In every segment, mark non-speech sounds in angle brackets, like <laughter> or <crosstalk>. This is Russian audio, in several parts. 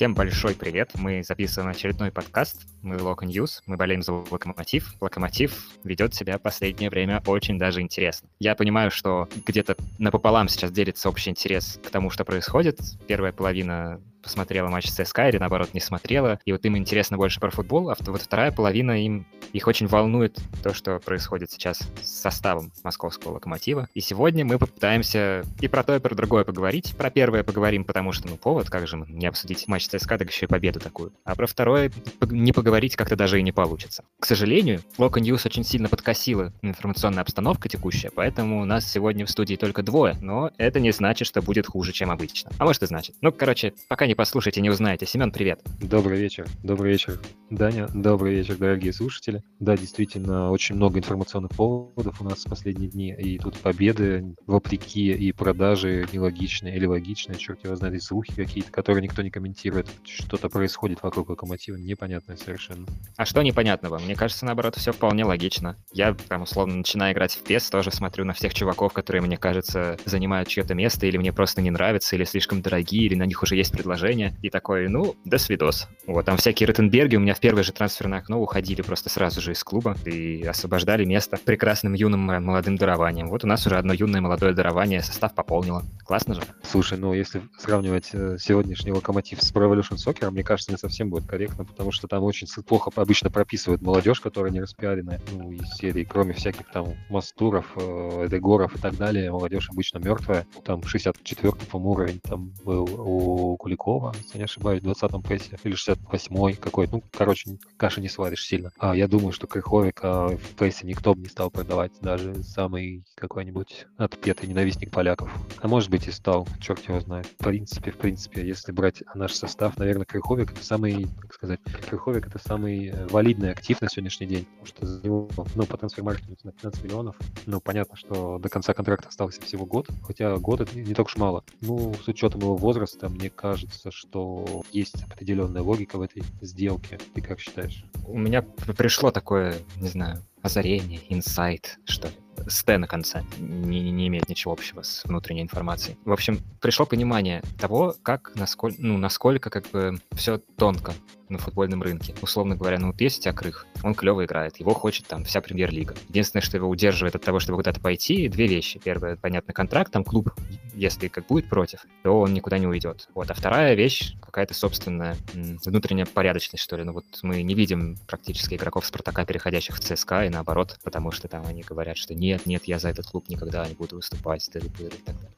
Всем большой привет. Мы записываем очередной подкаст. Мы Local News. Мы болеем за Локомотив. Локомотив ведет себя в последнее время очень даже интересно. Я понимаю, что где-то напополам сейчас делится общий интерес к тому, что происходит. Первая половина посмотрела матч ЦСКА или, наоборот, не смотрела, и вот им интересно больше про футбол, а вот вторая половина им их очень волнует то, что происходит сейчас с составом московского локомотива. И сегодня мы попытаемся и про то, и про другое поговорить. Про первое поговорим, потому что, ну, повод, как же не обсудить матч ЦСКА, так еще и победу такую. А про второе не поговорить как-то даже и не получится. К сожалению, Loko News очень сильно подкосила информационная обстановка текущая, поэтому у нас сегодня в студии только двое, но это не значит, что будет хуже, чем обычно. А может и значит. Ну, короче, пока не послушаете, не узнаете. Семен, привет. Добрый вечер. Добрый вечер, Даня. Добрый вечер, дорогие слушатели. Да, действительно, очень много информационных поводов у нас в последние дни. И тут победы, вопреки, и продажи нелогичные или логичные, черт его знает, и слухи какие-то, которые никто не комментирует. Что-то происходит вокруг локомотива, непонятное совершенно. А что непонятного? Мне кажется, наоборот, все вполне логично. Я, прям, условно, начиная играть в PES, тоже смотрю на всех чуваков, которые, мне кажется, занимают чье-то место, или мне просто не нравятся, или слишком дорогие, или на них уже есть предложение предложение, и такой, ну, до свидос. Вот, там всякие Ротенберги у меня в первое же трансферное окно уходили просто сразу же из клуба и освобождали место прекрасным юным молодым дарованием. Вот у нас уже одно юное молодое дарование состав пополнило. Классно же? Слушай, ну, если сравнивать э, сегодняшний локомотив с Pro Evolution Soccer, мне кажется, не совсем будет корректно, потому что там очень плохо обычно прописывают молодежь, которая не распиаренная, ну, из серии, кроме всяких там Мастуров, э, Эдегоров и так далее, молодежь обычно мертвая. Там 64-й, по-моему, уровень там был у Куликова Куликова, если не ошибаюсь, в 20-м прессе, или 68-й какой-то. Ну, короче, каши не сваришь сильно. А я думаю, что Крыховика в прессе никто бы не стал продавать, даже самый какой-нибудь отпетый ненавистник поляков. А может быть и стал, черт его знает. В принципе, в принципе, если брать наш состав, наверное, Крыховик это самый, как сказать, Крыховик это самый э, валидный актив на сегодняшний день, потому что за него, ну, по трансфер-маркетингу на 15 миллионов, ну, понятно, что до конца контракта остался всего год, хотя год это не так уж мало. Ну, с учетом его возраста, мне кажется, кажется, что есть определенная логика в этой сделке. Ты как считаешь? У меня пришло такое, не знаю, озарение, инсайт, что ли. С Т на конце не, не имеет ничего общего с внутренней информацией. В общем, пришло понимание того, как, насколько, ну, насколько как бы все тонко на футбольном рынке. Условно говоря, ну вот есть у тебя Крых, он клево играет, его хочет там вся премьер-лига. Единственное, что его удерживает от того, чтобы куда-то пойти, две вещи. Первое, понятно, контракт, там клуб, если как будет против, то он никуда не уйдет. Вот. А вторая вещь, какая-то собственная внутренняя порядочность, что ли. Ну вот мы не видим практически игроков Спартака, переходящих в ЦСКА, и наоборот, потому что там они говорят, что нет, нет, я за этот клуб никогда не буду выступать, и так далее.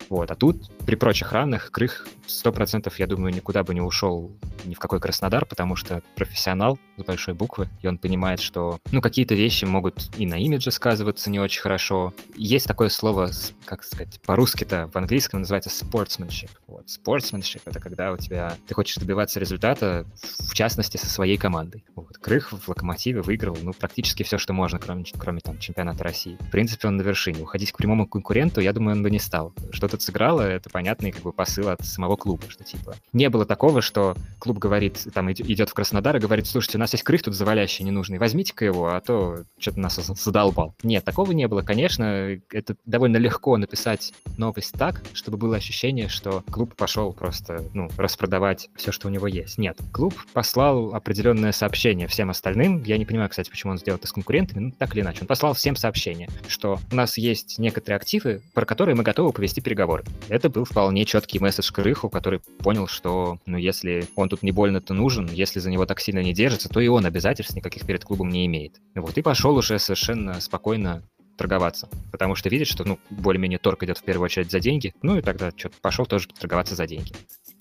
Вот. А тут, при прочих равных, Крых 100% я думаю, никуда бы не ушел ни в какой Краснодар, потому что профессионал с большой буквы, и он понимает, что, ну, какие-то вещи могут и на имидже сказываться не очень хорошо. Есть такое слово, как сказать, по-русски-то, в английском называется sportsmanship. Вот, sportsmanship — это когда у тебя, ты хочешь добиваться результата, в частности, со своей командой. Вот. Крых в Локомотиве выиграл, ну, практически все, что можно, кроме, кроме там, чемпионата России. В принципе, он на вершине. Уходить к прямому конкуренту, я думаю, он бы не стал. Что тут сыграло, это понятный как бы посыл от самого клуба, что типа не было такого, что клуб говорит, там идет в Краснодар и говорит, слушайте, у нас есть крых тут завалящий ненужный, возьмите-ка его, а то что-то нас задолбал. Нет, такого не было. Конечно, это довольно легко написать новость так, чтобы было ощущение, что клуб пошел просто, ну, распродавать все, что у него есть. Нет, клуб послал определенное сообщение всем остальным. Я не понимаю, кстати, почему он сделал это с конкурентами, но так или иначе. Он послал всем сообщение, что у нас есть некоторые активы, про которые мы готовы повести переговоры. Это был вполне четкий месседж Крыху, который понял, что, ну, если он тут не больно-то нужен, если за него так сильно не держится, то и он обязательств никаких перед клубом не имеет. Вот, и пошел уже совершенно спокойно торговаться, потому что видит, что, ну, более-менее торг идет в первую очередь за деньги, ну и тогда что-то пошел тоже торговаться за деньги.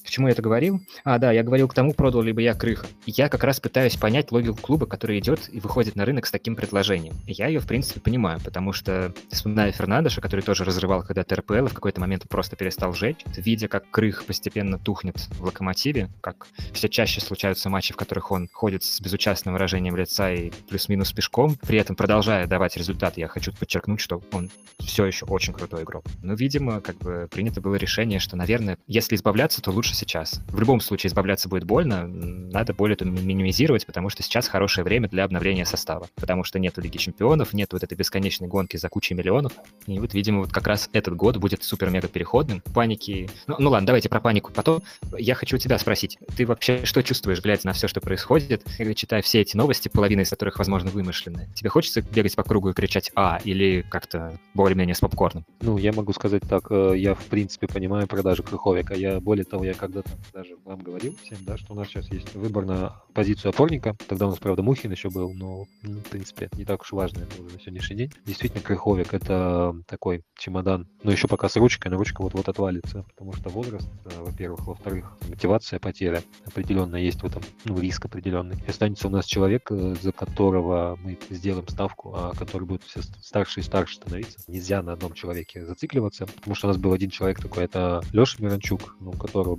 К чему я это говорил? А, да, я говорил к тому, продал либо я крыха. Я как раз пытаюсь понять логику клуба, который идет и выходит на рынок с таким предложением. Я ее, в принципе, понимаю, потому что, вспоминая Фернандеша, который тоже разрывал когда-то РПЛ, в какой-то момент просто перестал жечь, видя, как крых постепенно тухнет в локомотиве, как все чаще случаются матчи, в которых он ходит с безучастным выражением лица и плюс-минус пешком, при этом продолжая давать результат. Я хочу подчеркнуть, что он все еще очень крутой игрок. Но, видимо, как бы принято было решение, что, наверное, если избавляться, то лучше лучше сейчас. В любом случае избавляться будет больно, надо боль эту минимизировать, потому что сейчас хорошее время для обновления состава, потому что нету Лиги Чемпионов, нет вот этой бесконечной гонки за кучей миллионов, и вот, видимо, вот как раз этот год будет супер-мега переходным. Паники... Ну, ну ладно, давайте про панику потом. Я хочу у тебя спросить, ты вообще что чувствуешь, глядя на все, что происходит, читая все эти новости, половина из которых, возможно, вымышлены? Тебе хочется бегать по кругу и кричать «А» или как-то более-менее с попкорном? Ну, я могу сказать так, э, я, в принципе, понимаю продажи Крыховика. Я, более того, я когда-то даже вам говорил всем, да, что у нас сейчас есть выбор на позицию опорника. Тогда у нас, правда, Мухин еще был, но, ну, в принципе, не так уж важно это на сегодняшний день. Действительно, Крыховик — это такой чемодан, но еще пока с ручкой, но ручка вот-вот отвалится, потому что возраст, э, во-первых, во-вторых, мотивация, потеря определенно есть в этом, ну, риск определенный. И останется у нас человек, э, за которого мы сделаем ставку, а который будет все старше и старше становиться. Нельзя на одном человеке зацикливаться, потому что у нас был один человек такой, это Леша Миранчук, у которого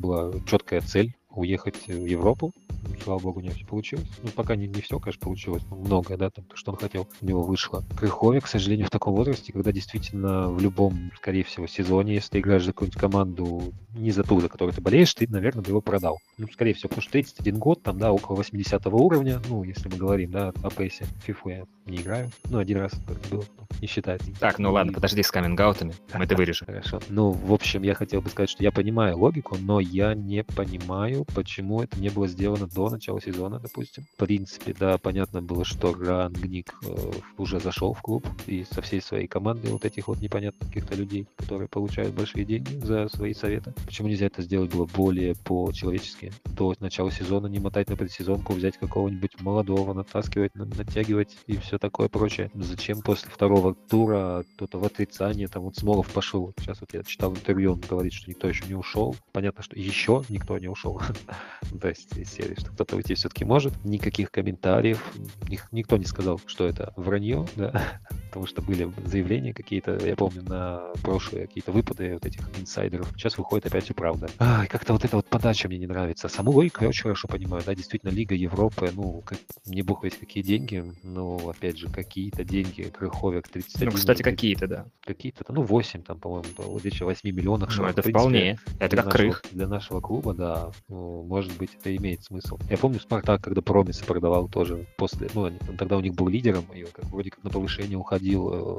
четкая цель уехать в Европу. Ну, слава богу, не все получилось. Ну, пока не, не все, конечно, получилось, но многое, да, там, то, что он хотел, у него вышло. Крыховик, к сожалению, в таком возрасте, когда действительно в любом, скорее всего, сезоне, если ты играешь за какую-нибудь команду, не за ту, за которую ты болеешь, ты, наверное, бы его продал. Ну, скорее всего, потому что 31 год, там, да, около 80 уровня, ну, если мы говорим, да, о пейсе. Фифу я не играю. Ну, один раз было, не считается. Так, ну ладно, подожди с камингаутами, мы это <laughs> вырежем. Хорошо. Ну, в общем, я хотел бы сказать, что я понимаю логику, но я не понимаю, почему это не было сделано до начала сезона, допустим. В принципе, да, понятно было, что Рангник э, уже зашел в клуб и со всей своей командой вот этих вот непонятных каких-то людей, которые получают большие деньги за свои советы. Почему нельзя это сделать было более по-человечески? До начала сезона не мотать на предсезонку, взять какого-нибудь молодого, натаскивать, натягивать и все такое прочее. Зачем после второго тура кто-то в отрицание, там вот Смолов пошел. Сейчас вот я читал интервью, он говорит, что никто еще не ушел. Понятно, что еще никто не ушел. <laughs> То есть из серии, что кто-то уйти все-таки может. Никаких комментариев. Никто не сказал, что это вранье, да. <laughs> Потому что были заявления какие-то, я помню, на прошлые какие-то выпады вот этих инсайдеров. Сейчас выходит опять все правда. Ай, как-то вот эта вот подача мне не нравится. Саму логику я очень хорошо понимаю, да, действительно, Лига Европы, ну, как, не бог ведь какие деньги, но, опять же, какие-то деньги, Крыховик 31. Ну, кстати, какие-то, да. Какие-то, ну, 8 там, по-моему, вот речь о 8 миллионах. Ну, это вполне, это как Крых. Для нашего клуба, да, может быть, это имеет смысл. Я помню, Спартак, когда Промисы продавал тоже после, ну, они, тогда у них был лидером, и как вроде как на повышение уходил, э,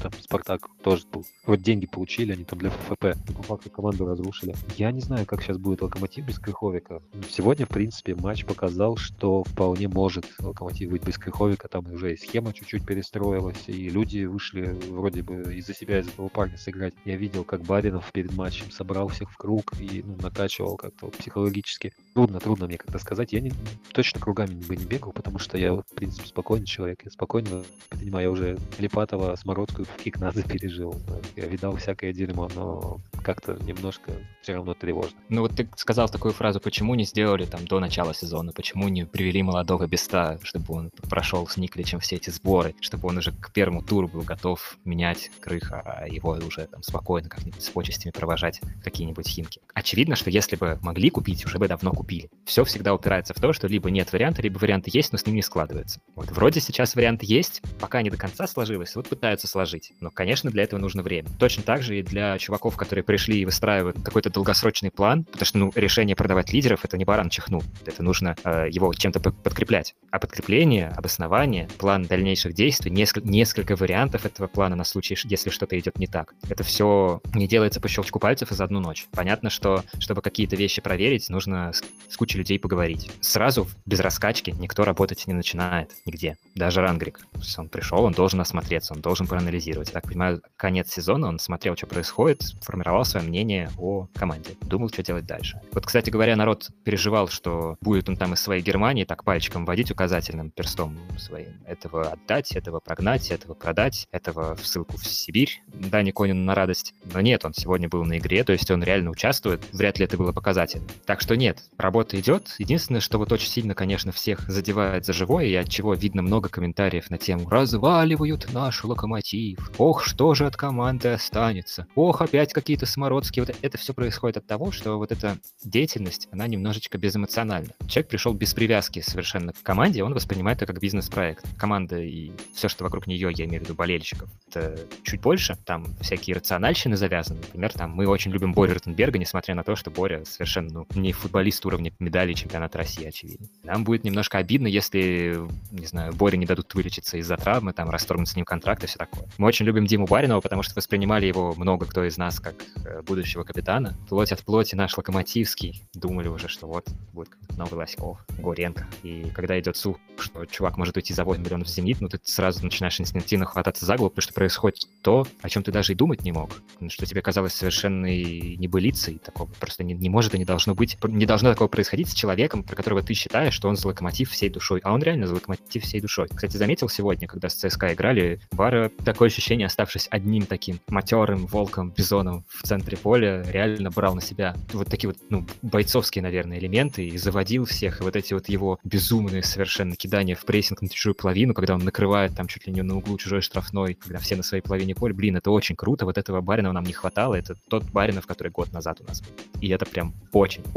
там Спартак тоже был. Вот деньги получили, они там для ФФП, по факту команду разрушили. Я не знаю, как сейчас будет Локомотив без Крыховика. Сегодня, в принципе, матч показал, что вполне может Локомотив быть без Крыховика, там уже и схема чуть-чуть перестроилась, и люди вышли вроде бы из-за себя, из этого парня сыграть. Я видел, как Баринов перед матчем собрал всех в круг и ну, накачивал как-то вот психологически. Трудно, трудно мне как-то сказать. Я не, точно кругами бы не бегал, потому что я, в принципе, спокойный человек. Я спокойно понимаю, я уже Липатова, Смородскую в Кикнадзе <laughs> пережил. Я видал всякое дерьмо, но как-то немножко все равно тревожно. Ну вот ты сказал такую фразу, почему не сделали там до начала сезона, почему не привели молодого Беста, чтобы он прошел с Никличем все эти сборы, чтобы он уже к первому туру был готов менять крыха, а его уже там спокойно как-нибудь с почестями провожать какие-нибудь химки. Очевидно, что если бы могли купить, уже бы давно купили. Все всегда упирается в то, что либо нет варианта, либо варианты есть, но с ним не складывается. Вот вроде сейчас вариант есть, пока не до конца сложилось, вот пытаются сложить. Но, конечно, для этого нужно время. Точно так же и для чуваков, которые пришли и выстраивают какой-то долгосрочный план, потому что, ну, решение продавать лидеров — это не баран чихнул. Это нужно э, его чем-то подкреплять. А подкрепление, обоснование, план дальнейших действий, несколько, несколько вариантов этого плана на случай, если что-то идет не так. Это все не делается по щелчку пальцев и за одну ночь. Понятно, что чтобы какие-то вещи проверить, нужно с, кучей людей поговорить. Сразу, без раскачки, никто работать не начинает нигде. Даже Рангрик. Он пришел, он должен осмотреться, он должен проанализировать. Я так понимаю, конец сезона, он смотрел, что происходит, формировал свое мнение о команде. Думал, что делать дальше. Вот, кстати говоря, народ переживал, что будет он там из своей Германии так пальчиком водить указательным перстом своим. Этого отдать, этого прогнать, этого продать, этого в ссылку в Сибирь Дани Конину на радость. Но нет, он сегодня был на игре, то есть он реально участвует. Вряд ли это было показательно. Так что нет, работа идет. Единственное, что вот очень сильно, конечно, всех задевает за живое, и от чего видно много комментариев на тему «разваливают наш локомотив», «ох, что же от команды останется», «ох, опять какие-то самородские. Вот это все происходит от того, что вот эта деятельность, она немножечко безэмоциональна. Человек пришел без привязки совершенно к команде, он воспринимает это как бизнес-проект. Команда и все, что вокруг нее, я имею в виду болельщиков, это чуть больше. Там всякие рациональщины завязаны. Например, там мы очень любим Борю Ротенберга, несмотря на то, что Боря совершенно ну, не футболист уровня медали чемпионата России, очевидно. Нам будет немножко обидно, если, не знаю, Боре не дадут вылечиться из-за травмы, там, расторгнуть с ним контракт и все такое. Мы очень любим Диму Баринова, потому что воспринимали его много кто из нас как э, будущего капитана. Плоть от плоти наш Локомотивский. Думали уже, что вот будет новый Лоськов, Горенко. И когда идет слух, что чувак может уйти за 8 миллионов в «Зенит», ну ты сразу начинаешь инстинктивно хвататься за голову, потому что происходит то, о чем ты даже и думать не мог. Что тебе казалось совершенной небылицей. Такого просто не, не может и не должно быть. Не должно такого происходить с человеком, про которого ты считаешь, что он за Локомотив всей душой. А он реально за Локомотив всей душой. Кстати, заметил сегодня, когда с ЦСКА играли, Бара, такое ощущение, оставшись одним таким матерым волком, бизоном в центре поля, реально брал на себя вот такие вот, ну, бойцовские, наверное, элементы и заводил всех. И вот эти вот его безумные совершенно кидания в прессинг на чужую половину, когда он накрывает там чуть ли не на углу чужой штрафной, когда все на своей половине поля. Блин, это очень круто. Вот этого Баринова нам не хватало. Это тот Баринов, который год назад у нас был. И это прям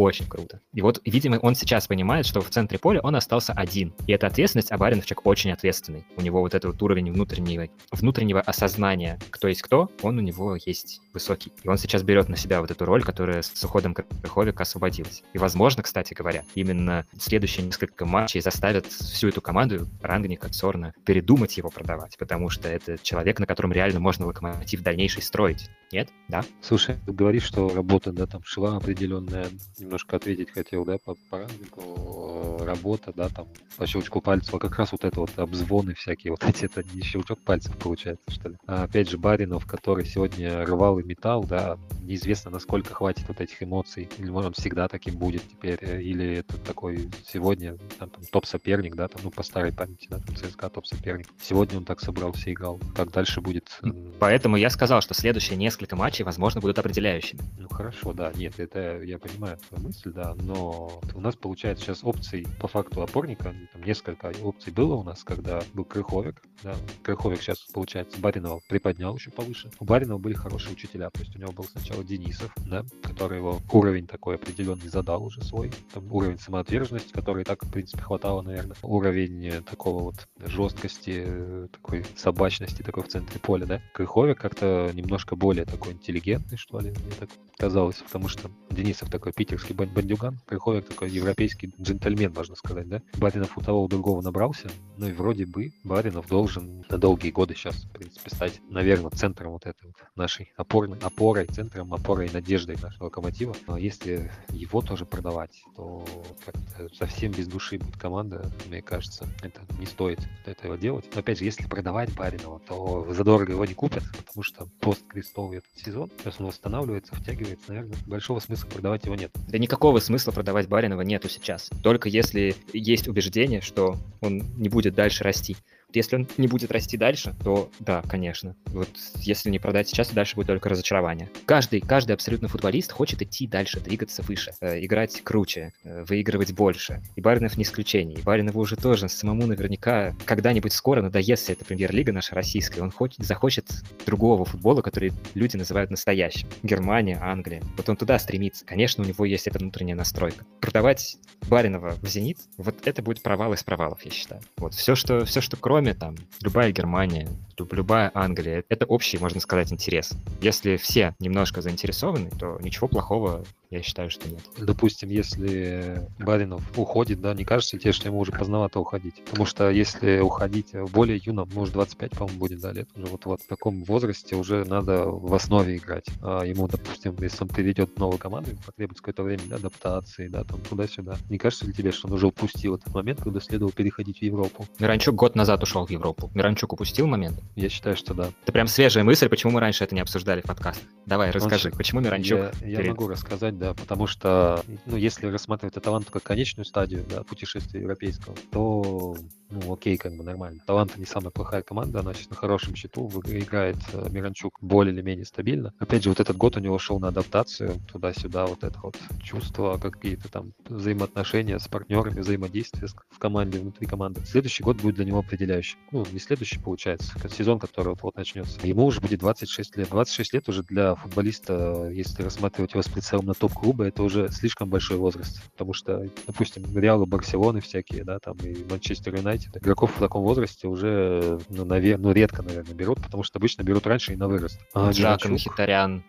очень-очень круто. И вот, видимо, он сейчас понимает, что в центре поля он остался один. И это ответственность, а Баринов человек очень ответственный. У него вот этот вот уровень внутреннего, внутреннего осознания, кто есть кто, он у него есть высокий. И он сейчас берет на себя вот эту роль, которая с уходом Крыховика освободилась. И, возможно, кстати говоря, именно следующие несколько матчей заставят всю эту команду Рангника, Цорна передумать его продавать, потому что это человек, на котором реально можно локомотив дальнейший строить. Нет? Да? Слушай, ты говоришь, что работа, да, там шла определенная, немножко ответить хотел, да, по, по Рангнику, работа, да, там, по щелчку пальцев, а как раз вот это вот обзвоны всякие, вот эти, это не щелчок пальцев получается, что ли. А, опять же, Баринов, который сегодня рвал и металл, да, неизвестно, насколько хватит вот этих эмоций, или может он всегда таким будет теперь, э, или это такой сегодня там, там топ-соперник, да, там, ну, по старой памяти, да, там ЦСКА топ-соперник. Сегодня он так собрался и играл. Как дальше будет? Поэтому я сказал, что следующие несколько матчей, возможно, будут определяющими. Ну, хорошо, да, нет, это я понимаю мысль, да, но у нас получается сейчас опций по факту опорника, там несколько опций было у нас, когда был Крыховик, да, Крыховик сейчас, получается, Баринова приподнял еще повыше. У Баринова были хорошие учителя, то есть у него был сначала Денисов, да, который его уровень такой определенный задал уже свой, там уровень самоотверженности, который так, в принципе, хватало, наверное, уровень такого вот жесткости, такой собачности такой в центре поля, да. Крыховик как-то немножко более такой интеллигентный, что ли, мне так казалось, потому что Денисов такой питерский бандюган, Крыховик такой европейский джентльмен, можно сказать, да. Баринов у того у другого набрался, ну и вроде бы Баринов должен на долгие годы сейчас, в принципе, стать, наверное, центром вот этой вот нашей опорной, опорой, центром опорой и надеждой нашего локомотива. Но если его тоже продавать, то как-то совсем без души будет команда, мне кажется, это не стоит этого делать. Но опять же, если продавать Баринова, то задорого его не купят, потому что пост-крестовый этот сезон, сейчас он восстанавливается, втягивается, наверное, большого смысла продавать его нет. Да никакого смысла продавать Баринова нету сейчас. Только если есть убеждение, что он не будет дальше расти. Если он не будет расти дальше, то да, конечно. Вот если не продать сейчас, то дальше будет только разочарование. Каждый, каждый абсолютно футболист хочет идти дальше, двигаться выше, э, играть круче, э, выигрывать больше. И Баринов не исключение. И Баринову уже тоже самому наверняка когда-нибудь скоро надоест эта премьер-лига наша российская. Он хочет, захочет другого футбола, который люди называют настоящим. Германия, Англия. Вот он туда стремится. Конечно, у него есть эта внутренняя настройка. Продавать Баринова в «Зенит», вот это будет провал из провалов, я считаю. Вот все, что, все, что кроме кроме там любая Германия, любая Англия, это общий, можно сказать, интерес. Если все немножко заинтересованы, то ничего плохого я считаю, что нет. Допустим, если Баринов уходит, да, не кажется ли тебе, что ему уже поздновато уходить? Потому что если уходить в более юном, может, 25, по-моему, будет, да, лет, уже вот, вот в таком возрасте уже надо в основе играть. А ему, допустим, если он приведет новую команду, потребуется какое-то время для адаптации, да, там туда-сюда. Не кажется ли тебе, что он уже упустил этот момент, когда следовало переходить в Европу? Миранчук год назад ушел в Европу. Миранчук упустил момент? Я считаю, что да. Это прям свежая мысль, почему мы раньше это не обсуждали в подкастах. Давай, расскажи, он, почему Миранчук... Я, я перед... могу рассказать, да, потому что, ну, если рассматривать талант как конечную стадию, да, путешествия европейского, то ну, окей, как бы нормально. Таланта не самая плохая команда, она сейчас на хорошем счету, играет э, Миранчук более или менее стабильно. Опять же, вот этот год у него шел на адаптацию, туда-сюда, вот это вот чувство, какие-то там взаимоотношения с партнерами, взаимодействие в команде, внутри команды. Следующий год будет для него определяющий. Ну, не следующий, получается, сезон, который вот, вот начнется. Ему уже будет 26 лет. 26 лет уже для футболиста, если рассматривать его с прицелом на топ-клуба, это уже слишком большой возраст. Потому что, допустим, Реал, Барселоны всякие, да, там и Манчестер Юнайтед, игроков в таком возрасте уже, ну, наверное, ну, редко, наверное, берут, потому что обычно берут раньше и на вырост. А Джак, Мхитарян,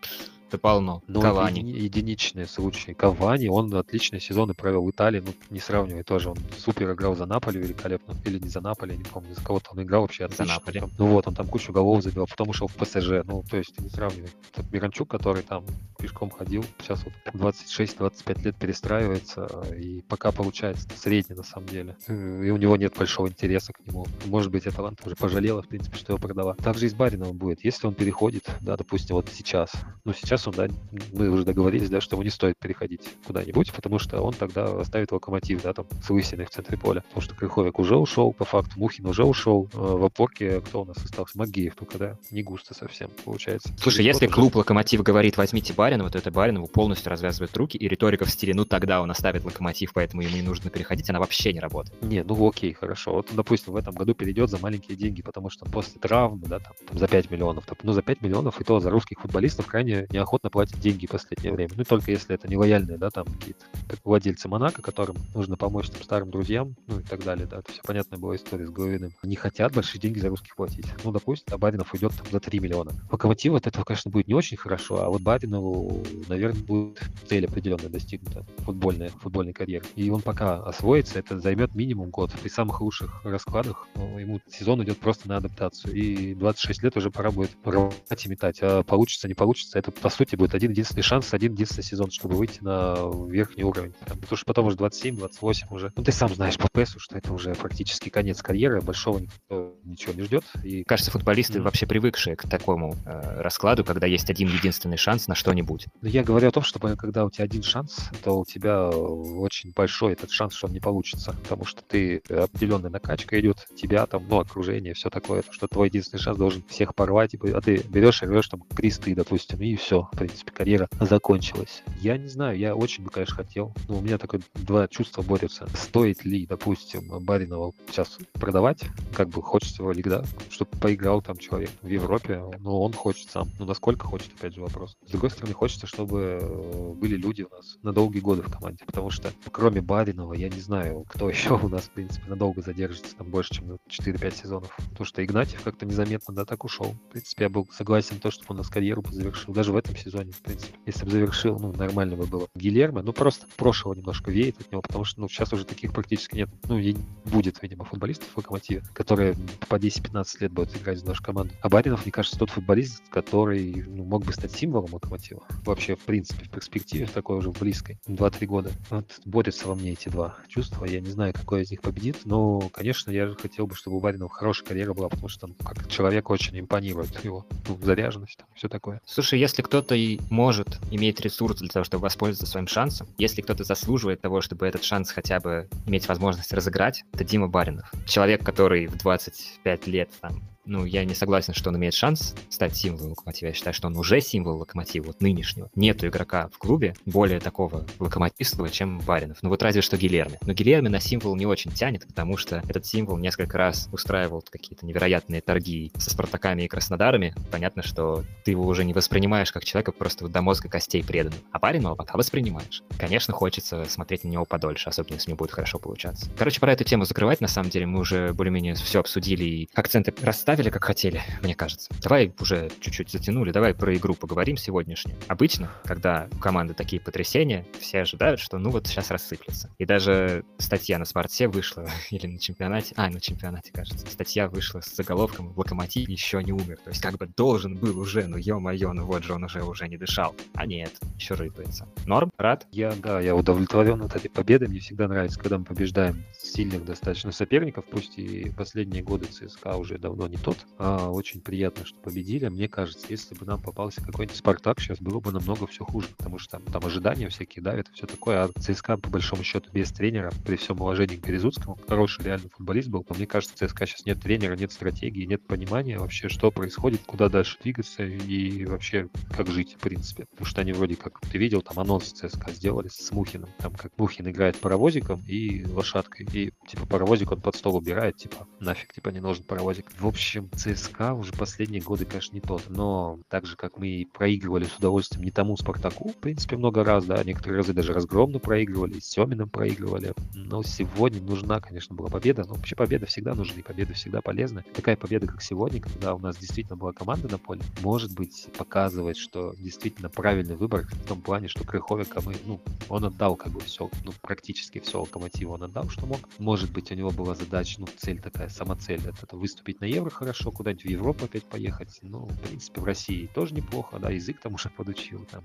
это полно. Но Кавани. Еди- единичные случаи. Кавани, он отличные сезоны провел в Италии, ну, не сравнивай тоже. Он супер играл за Наполи великолепно. Или не за Наполи, не помню, за кого-то он играл вообще отлично. За Наполи. ну вот, он там кучу голов забил, потом ушел в ПСЖ. Ну, то есть, не сравнивай. Тот Миранчук, который там пешком ходил, сейчас вот 26-25 лет перестраивается, и пока получается средний на самом деле. И у него нет большого интереса к нему. Может быть, Аталанта уже пожалела, в принципе, что его продала. Также и с Бариновым будет. Если он переходит, да, допустим, вот сейчас. Ну, сейчас Ньюкаслом, да, мы уже договорились, да, что ему не стоит переходить куда-нибудь, потому что он тогда оставит локомотив, да, там, с Лысиной в центре поля. Потому что Крыховик уже ушел, по факту, Мухин уже ушел, э, в опорке кто у нас остался? Магеев, только, да, не густо совсем, получается. Слушай, если уже... клуб Локомотив говорит, возьмите Баринова, то это Баринову полностью развязывает руки, и риторика в стиле, ну тогда он оставит Локомотив, поэтому ему не нужно переходить, она вообще не работает. Не, ну окей, хорошо. Вот, допустим, в этом году перейдет за маленькие деньги, потому что после травмы, да, там, там за 5 миллионов, там, ну за 5 миллионов и то за русских футболистов крайне неохотно платят деньги последнее время. Ну, только если это не лояльные, да, там какие-то владельцы Монако, которым нужно помочь там, старым друзьям, ну и так далее, да. Это все понятная была история с Головиным. Не хотят большие деньги за русских платить. Ну, допустим, а Баринов уйдет там за 3 миллиона. Локомотиву от этого, конечно, будет не очень хорошо, а вот Баринову, наверное, будет цель определенная достигнута футбольная, футбольной карьеры. И он пока освоится, это займет минимум год. При самых лучших раскладах ну, ему сезон идет просто на адаптацию. И 26 лет уже пора будет рвать и метать. А получится, не получится, это, по сути, будет один единственный шанс, один единственный сезон, чтобы выйти на верхний уровень. Там, потому что потом уже 27-28 уже. Ну, ты сам знаешь по ПСу, что это уже практически конец карьеры, большого никто ничего не ждет. И... Кажется, футболисты mm. вообще привыкшие к такому э, раскладу, когда есть один единственный шанс на что-нибудь. Но я говорю о том, что когда у тебя один шанс, то у тебя очень большой этот шанс, что он не получится, потому что ты определенная накачка идет, тебя там, ну, окружение, все такое, что твой единственный шанс должен всех порвать, а ты берешь и рвешь там кресты, допустим, и все, в принципе, карьера закончилась. Я не знаю, я очень бы, конечно, хотел. Но у меня такое два чувства борются. Стоит ли, допустим, Баринова сейчас продавать? Как бы хочется вроде, да, чтобы поиграл там человек в Европе, но он хочет сам. Ну, насколько хочет, опять же, вопрос. С другой стороны, хочется, чтобы э, были люди у нас на долгие годы в команде, потому что кроме Баринова, я не знаю, кто <laughs> еще у нас, в принципе, надолго задержится, там больше, чем 4-5 сезонов. Потому что Игнатьев как-то незаметно, да, так ушел. В принципе, я был согласен то, чтобы он у нас карьеру завершил, даже в этом сезоне, в принципе если бы завершил, ну, нормально бы было. Гильермо, ну, просто прошлого немножко веет от него, потому что, ну, сейчас уже таких практически нет. Ну, и будет, видимо, футболистов в Локомотиве, которые по 10-15 лет будут играть за нашу команду. А Баринов, мне кажется, тот футболист, который ну, мог бы стать символом Локомотива. Вообще, в принципе, в перспективе, в такой уже близкой. 2-3 года. Вот борются во мне эти два чувства. Я не знаю, какой из них победит, но, конечно, я хотел бы, чтобы у Баринова хорошая карьера была, потому что он как человек очень импонирует его ну, заряженность, там, все такое. Слушай, если кто-то и может имеет ресурс для того, чтобы воспользоваться своим шансом. Если кто-то заслуживает того, чтобы этот шанс хотя бы иметь возможность разыграть, это Дима Баринов. Человек, который в 25 лет там ну, я не согласен, что он имеет шанс стать символом Локомотива. Я считаю, что он уже символ Локомотива, вот нынешнего. Нету игрока в клубе более такого локомотивского, чем Баринов. Ну, вот разве что Гилерми. Но Гилерми на символ не очень тянет, потому что этот символ несколько раз устраивал какие-то невероятные торги со Спартаками и Краснодарами. Понятно, что ты его уже не воспринимаешь как человека просто до мозга костей преданным. А Баринова пока воспринимаешь. Конечно, хочется смотреть на него подольше, особенно если у него будет хорошо получаться. Короче, пора эту тему закрывать, на самом деле. Мы уже более-менее все обсудили и акценты расставили оставили, как хотели, мне кажется. Давай уже чуть-чуть затянули, давай про игру поговорим сегодняшнюю. Обычно, когда у команды такие потрясения, все ожидают, что ну вот сейчас рассыплется. И даже статья на спорте вышла, <laughs> или на чемпионате, а, на чемпионате, кажется, статья вышла с заголовком «Локомотив еще не умер». То есть как бы должен был уже, ну ё-моё, ну вот же он уже уже не дышал. А нет, еще рыпается. Норм? Рад? Я, да, я удовлетворен от этой победы. Мне всегда нравится, когда мы побеждаем сильных достаточно соперников, пусть и последние годы ЦСКА уже давно не тот. А, очень приятно, что победили. Мне кажется, если бы нам попался какой-нибудь Спартак, сейчас было бы намного все хуже, потому что там, там ожидания всякие давят, все такое. А ЦСКА, по большому счету, без тренера, при всем уважении к Березутскому, хороший реальный футболист был. Но мне кажется, ЦСКА сейчас нет тренера, нет стратегии, нет понимания вообще, что происходит, куда дальше двигаться и вообще как жить, в принципе. Потому что они вроде как, ты видел, там анонс ЦСКА сделали с Мухиным, там как Мухин играет паровозиком и лошадкой, и типа паровозик он под стол убирает, типа нафиг, типа не нужен паровозик. В общем, ЦСКА уже последние годы, конечно, не тот, но так же, как мы и проигрывали с удовольствием не тому Спартаку, в принципе, много раз, да, некоторые разы даже разгромно проигрывали, с Семиным проигрывали, но сегодня нужна, конечно, была победа, но вообще победа всегда нужна, и победа всегда полезна. Такая победа, как сегодня, когда у нас действительно была команда на поле, может быть, показывает, что действительно правильный выбор в том плане, что Крыховика мы, ну, он отдал как бы все, ну, практически все локомотиву он отдал, что мог. Может быть, у него была задача, ну, цель такая, самоцель, это, это выступить на Евро хорошо, куда-нибудь в Европу опять поехать. Ну, в принципе, в России тоже неплохо, да, язык там уже <laughs> подучил, там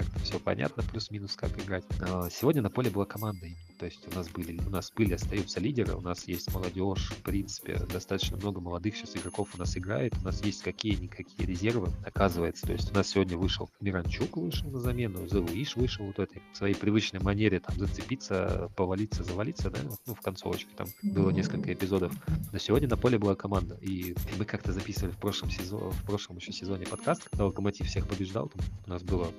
как-то все понятно, плюс-минус как играть. Но сегодня на поле была команда. То есть у нас были, у нас были, остаются лидеры, у нас есть молодежь, в принципе, достаточно много молодых сейчас игроков у нас играет, у нас есть какие-никакие резервы, оказывается. То есть у нас сегодня вышел Миранчук, вышел на замену, Зелуиш вышел вот этой в своей привычной манере там зацепиться, повалиться, завалиться, да, ну, в концовочке там было несколько эпизодов. Но сегодня на поле была команда, и мы как-то записывали в прошлом сезоне, в прошлом еще сезоне подкаст, когда Локомотив всех побеждал, там у нас было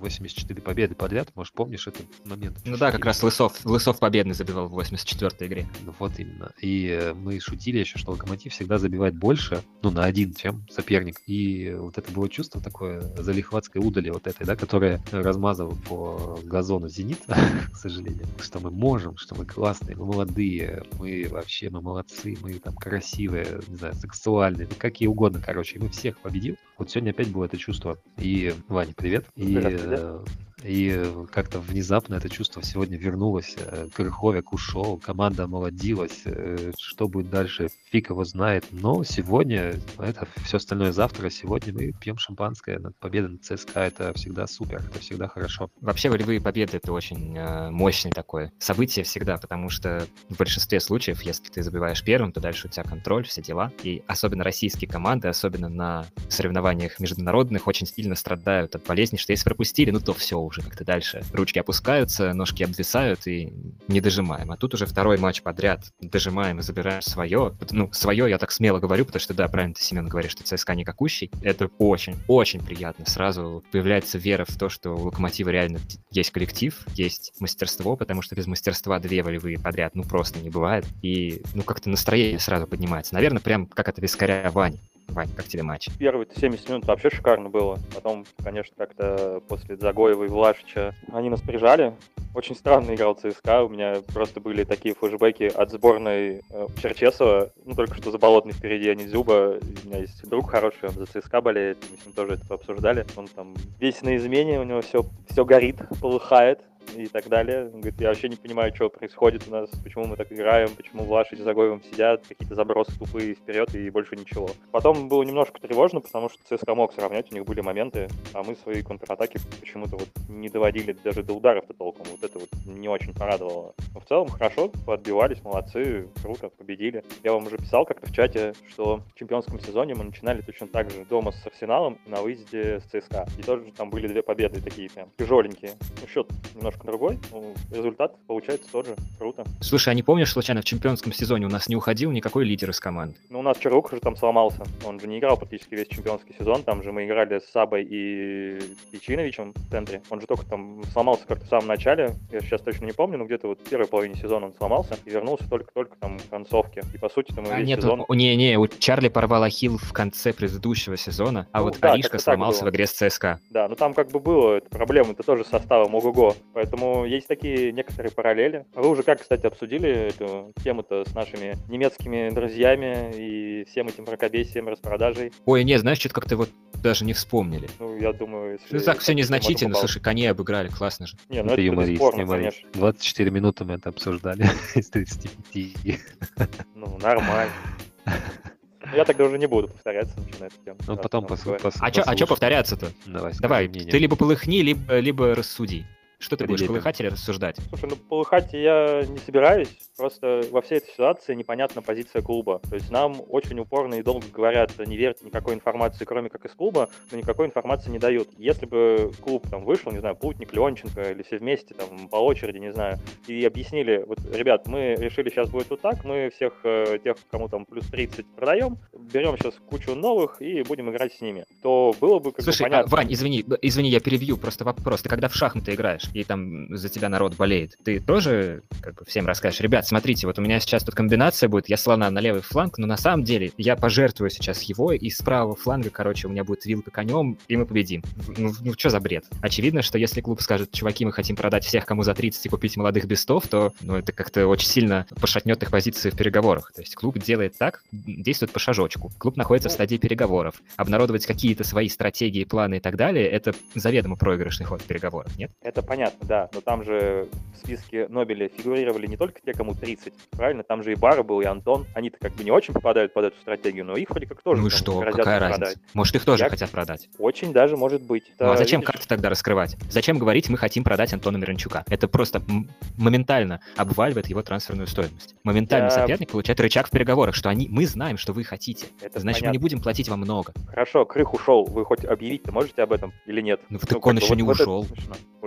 84 победы подряд, может, помнишь этот момент? Ну да, как раз Лысов, Лысов победный забивал в 84-й игре. Ну вот именно. И э, мы шутили еще, что Локомотив всегда забивает больше, ну, на один, чем соперник. И вот это было чувство такое залихватской удали вот этой, да, которая размазывала по газону Зенит, <laughs> к сожалению, что мы можем, что мы классные, мы молодые, мы вообще, мы молодцы, мы там красивые, не знаю, сексуальные, ну, какие угодно, короче, и мы всех победил. Вот сегодня опять было это чувство. И, Ваня, привет. И и как-то внезапно это чувство сегодня вернулось. Э, Крыховик ушел, команда молодилась. Э, что будет дальше, фиг его знает. Но сегодня, это все остальное завтра, сегодня мы пьем шампанское. Победа над ЦСКА — это всегда супер, это всегда хорошо. Вообще волевые победы — это очень э, мощное такое событие всегда, потому что в большинстве случаев, если ты забиваешь первым, то дальше у тебя контроль, все дела. И особенно российские команды, особенно на соревнованиях международных, очень сильно страдают от болезни, что если пропустили, ну то все уже как-то дальше. Ручки опускаются, ножки обвисают и не дожимаем. А тут уже второй матч подряд дожимаем и забираем свое. Ну, свое я так смело говорю, потому что, да, правильно ты, Семен, говоришь, что ЦСКА никакущий. Это очень-очень приятно. Сразу появляется вера в то, что у Локомотива реально есть коллектив, есть мастерство, потому что без мастерства две волевые подряд, ну, просто не бывает. И, ну, как-то настроение сразу поднимается. Наверное, прям как это вискаря Вани. Вань, как тебе матч? Первые 70 минут вообще шикарно было. Потом, конечно, как-то после Загоева и Влашича они нас прижали. Очень странно играл ЦСКА. У меня просто были такие флешбеки от сборной э, Черчесова. Ну, только что за Болотный впереди, а не Зюба. У меня есть друг хороший, он за ЦСКА болеет. Мы с ним тоже это обсуждали. Он там весь на измене, у него все, все горит, полыхает и так далее. Он говорит, я вообще не понимаю, что происходит у нас, почему мы так играем, почему Влашич с Загоевым сидят, какие-то забросы тупые вперед и больше ничего. Потом было немножко тревожно, потому что ЦСКА мог сравнять, у них были моменты, а мы свои контратаки почему-то вот не доводили даже до ударов-то толком. Вот это вот не очень порадовало. Но в целом хорошо, отбивались, молодцы, круто, победили. Я вам уже писал как-то в чате, что в чемпионском сезоне мы начинали точно так же дома с Арсеналом на выезде с ЦСКА. И тоже там были две победы такие прям тяжеленькие. Ну, счет немножко немножко другой, ну, результат получается тот же. Круто. Слушай, а не помнишь, случайно в чемпионском сезоне у нас не уходил никакой лидер из команды? Ну, у нас Чарук же там сломался. Он же не играл практически весь чемпионский сезон. Там же мы играли с Сабой и Ичиновичем в центре. Он же только там сломался как-то в самом начале. Я сейчас точно не помню, но где-то вот в первой половине сезона он сломался и вернулся только-только там в концовке. И по сути там а, весь нет, сезон... Не-не, у Чарли порвал ахилл в конце предыдущего сезона, а ну, вот да, Аришка сломался в игре с ЦСКА. Да, ну там как бы было проблемы, это тоже составом ого-го. Поэтому есть такие некоторые параллели. Вы уже как, кстати, обсудили эту тему-то с нашими немецкими друзьями и всем этим мракобесием, распродажей? Ой, не, знаешь, что-то как-то вот даже не вспомнили. Ну, я думаю... Если... Ну, так все незначительно, слушай, коней обыграли, классно же. Не, ну это, это юморист, бесспорно, юморист. конечно. 24 минуты мы это обсуждали <laughs> из 35. Ну, нормально. Я тогда уже не буду повторяться на эту тему. Ну, потом пос, пос, А что а повторяться-то? Давай, Давай ты либо полыхни, либо, либо рассуди Что ты будешь, Релепин. колыхать или рассуждать? Слушай, ну полыхать я не собираюсь, просто во всей этой ситуации непонятна позиция клуба. То есть нам очень упорно и долго говорят, не верьте никакой информации, кроме как из клуба, но никакой информации не дают. Если бы клуб там вышел, не знаю, Плутник, Леонченко или все вместе, там, по очереди, не знаю, и объяснили, вот, ребят, мы решили, сейчас будет вот так, мы всех э, тех, кому там плюс 30 продаем, берем сейчас кучу новых и будем играть с ними, то было бы как Слушай, бы а, понятно. Вань, извини, извини, я перебью просто вопрос. Ты когда в шахматы играешь, и там за тебя народ болеет, ты тоже как бы всем расскажешь, ребят, смотрите, вот у меня сейчас тут комбинация будет, я слона на левый фланг, но на самом деле я пожертвую сейчас его, и с правого фланга, короче, у меня будет вилка конем, и мы победим. Ну, ну что за бред? Очевидно, что если клуб скажет, чуваки, мы хотим продать всех, кому за 30 и купить молодых бестов, то ну, это как-то очень сильно пошатнет их позиции в переговорах. То есть клуб делает так, действует по шажочку. Клуб находится в стадии переговоров. Обнародовать какие-то свои стратегии, планы и так далее, это заведомо проигрышный ход в переговорах, нет? Это понятно, да, но там же в списке Нобеля фигурировали не только те, кому 30, правильно? Там же и Бара был, и Антон. Они-то как бы не очень попадают под эту стратегию, но их вроде как тоже ну и что, какая продать. разница? Может, их тоже Я- хотят продать? Очень даже может быть. Ну а Это, зачем видишь, карты тогда раскрывать? Зачем говорить, мы хотим продать Антона Миранчука? Это просто моментально обваливает его трансферную стоимость. Моментально Я- соперник получает рычаг в переговорах, что они, мы знаем, что вы хотите. Это Значит, мы понятно. не будем платить вам много. Хорошо, Крых ушел. Вы хоть объявить-то можете об этом или нет? Ну, так как он еще вот- не вот это ушел.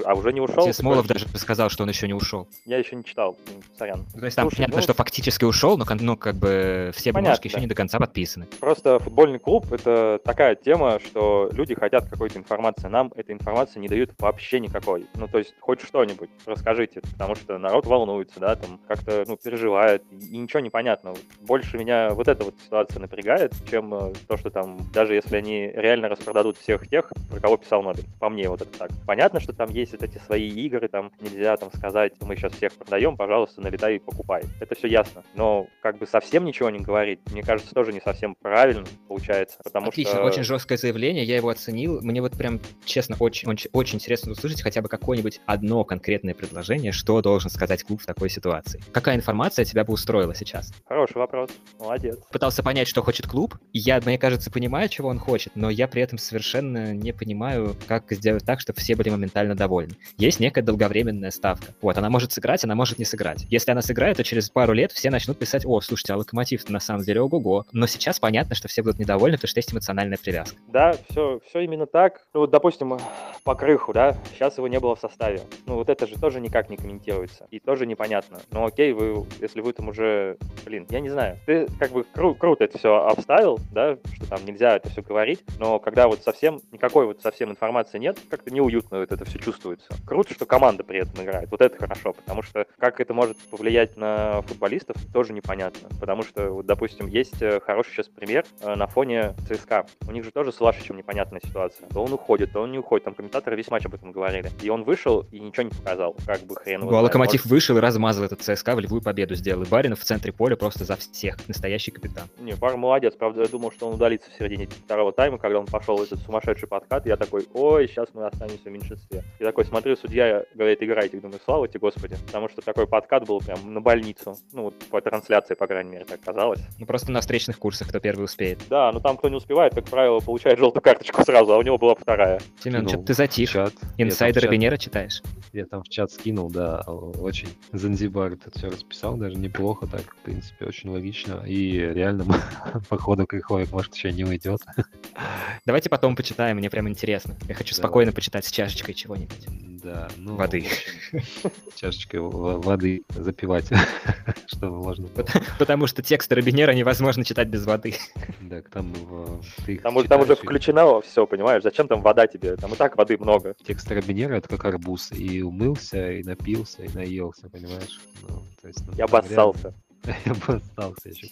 А уже не ушел? Тебе Смолов даже сказал, что он еще не ушел. Я еще не читал. Сорян. Ну, То есть там Слушай, понятно, ну- что фактически ушел, но ну, как бы все Понятно, бумажки еще не до конца подписаны. Просто футбольный клуб — это такая тема, что люди хотят какой-то информации. Нам этой информации не дают вообще никакой. Ну, то есть, хоть что-нибудь расскажите, потому что народ волнуется, да, там, как-то, ну, переживает, и, и ничего не понятно. Больше меня вот эта вот ситуация напрягает, чем э, то, что там, даже если они реально распродадут всех тех, про кого писал Нобель. По мне вот это так. Понятно, что там есть вот эти свои игры, там нельзя там сказать, мы сейчас всех продаем, пожалуйста, налетай и покупай. Это все ясно. Но как бы совсем ничего не говорить, мне кажется, тоже не совсем правильно получается, потому Отлично, что... очень жесткое заявление, я его оценил. Мне вот прям, честно, очень, очень, очень интересно услышать хотя бы какое-нибудь одно конкретное предложение, что должен сказать клуб в такой ситуации. Какая информация тебя бы устроила сейчас? Хороший вопрос. Молодец. Пытался понять, что хочет клуб. Я, мне кажется, понимаю, чего он хочет, но я при этом совершенно не понимаю, как сделать так, чтобы все были моментально довольны. Есть некая долговременная ставка. Вот, она может сыграть, она может не сыграть. Если она сыграет, то через пару лет все начнут писать, о, слушайте, а локомотив на самом деле ого-го. Но сейчас понятно, что все будут недовольны, потому что есть эмоциональная привязка. Да, все, все именно так. Ну вот, допустим, по крыху, да, сейчас его не было в составе. Ну вот это же тоже никак не комментируется. И тоже непонятно. Ну окей, вы, если вы там уже, блин, я не знаю. Ты как бы кру- круто это все обставил, да, что там нельзя это все говорить, но когда вот совсем, никакой вот совсем информации нет, как-то неуютно вот это все чувствуется. Круто, что команда при этом играет. Вот это хорошо, потому что как это может повлиять на футболистов, тоже непонятно. Потому что, вот, допустим, есть э, хороший сейчас пример э, на фоне ЦСКА. У них же тоже с Лашичем непонятная ситуация. То он уходит, то он не уходит. Там комментаторы весь матч об этом говорили. И он вышел и ничего не показал. Как бы хрен его Ну, а. Локомотив Может, вышел и размазал этот ЦСКА в любую победу сделал. И Баринов в центре поля просто за всех. Настоящий капитан. Не, Бар молодец. Правда, я думал, что он удалится в середине второго тайма, когда он пошел в этот сумасшедший подкат. Я такой, ой, сейчас мы останемся в меньшинстве. И такой смотрю, судья говорит, играйте. Думаю, слава тебе, Господи. Потому что такой подкат был прям на больницу. Ну, вот по трансляции, по крайней мере, так казалось. Ну, просто на встречных курсах, кто первый успеет. Да, но там, кто не успевает, как правило, получает желтую карточку сразу, а у него была вторая. Семен, Кинул что ты затих? чат. Инсайдер я там, в чат, Венера читаешь? я там в чат скинул, да, очень Занзибар это все расписал, даже неплохо так, в принципе, очень логично. И реально, <laughs> походу, Криховик, может, еще не уйдет. Давайте потом почитаем, мне прям интересно. Я хочу Давай. спокойно почитать с чашечкой чего-нибудь. Да, ну... Воды. общем, <laughs> Чашечкой воды запивать, <laughs> чтобы можно было. Потому что тексты Робинера невозможно читать без воды. Да, там в- ты Там, уже- там уже включено все, понимаешь? Зачем там вода тебе? Там и так воды много. Текст Робинера это как арбуз. И умылся, и напился, и наелся, понимаешь? Ну, то есть, ну, Я обоссался. <laughs> Я обоссался еще.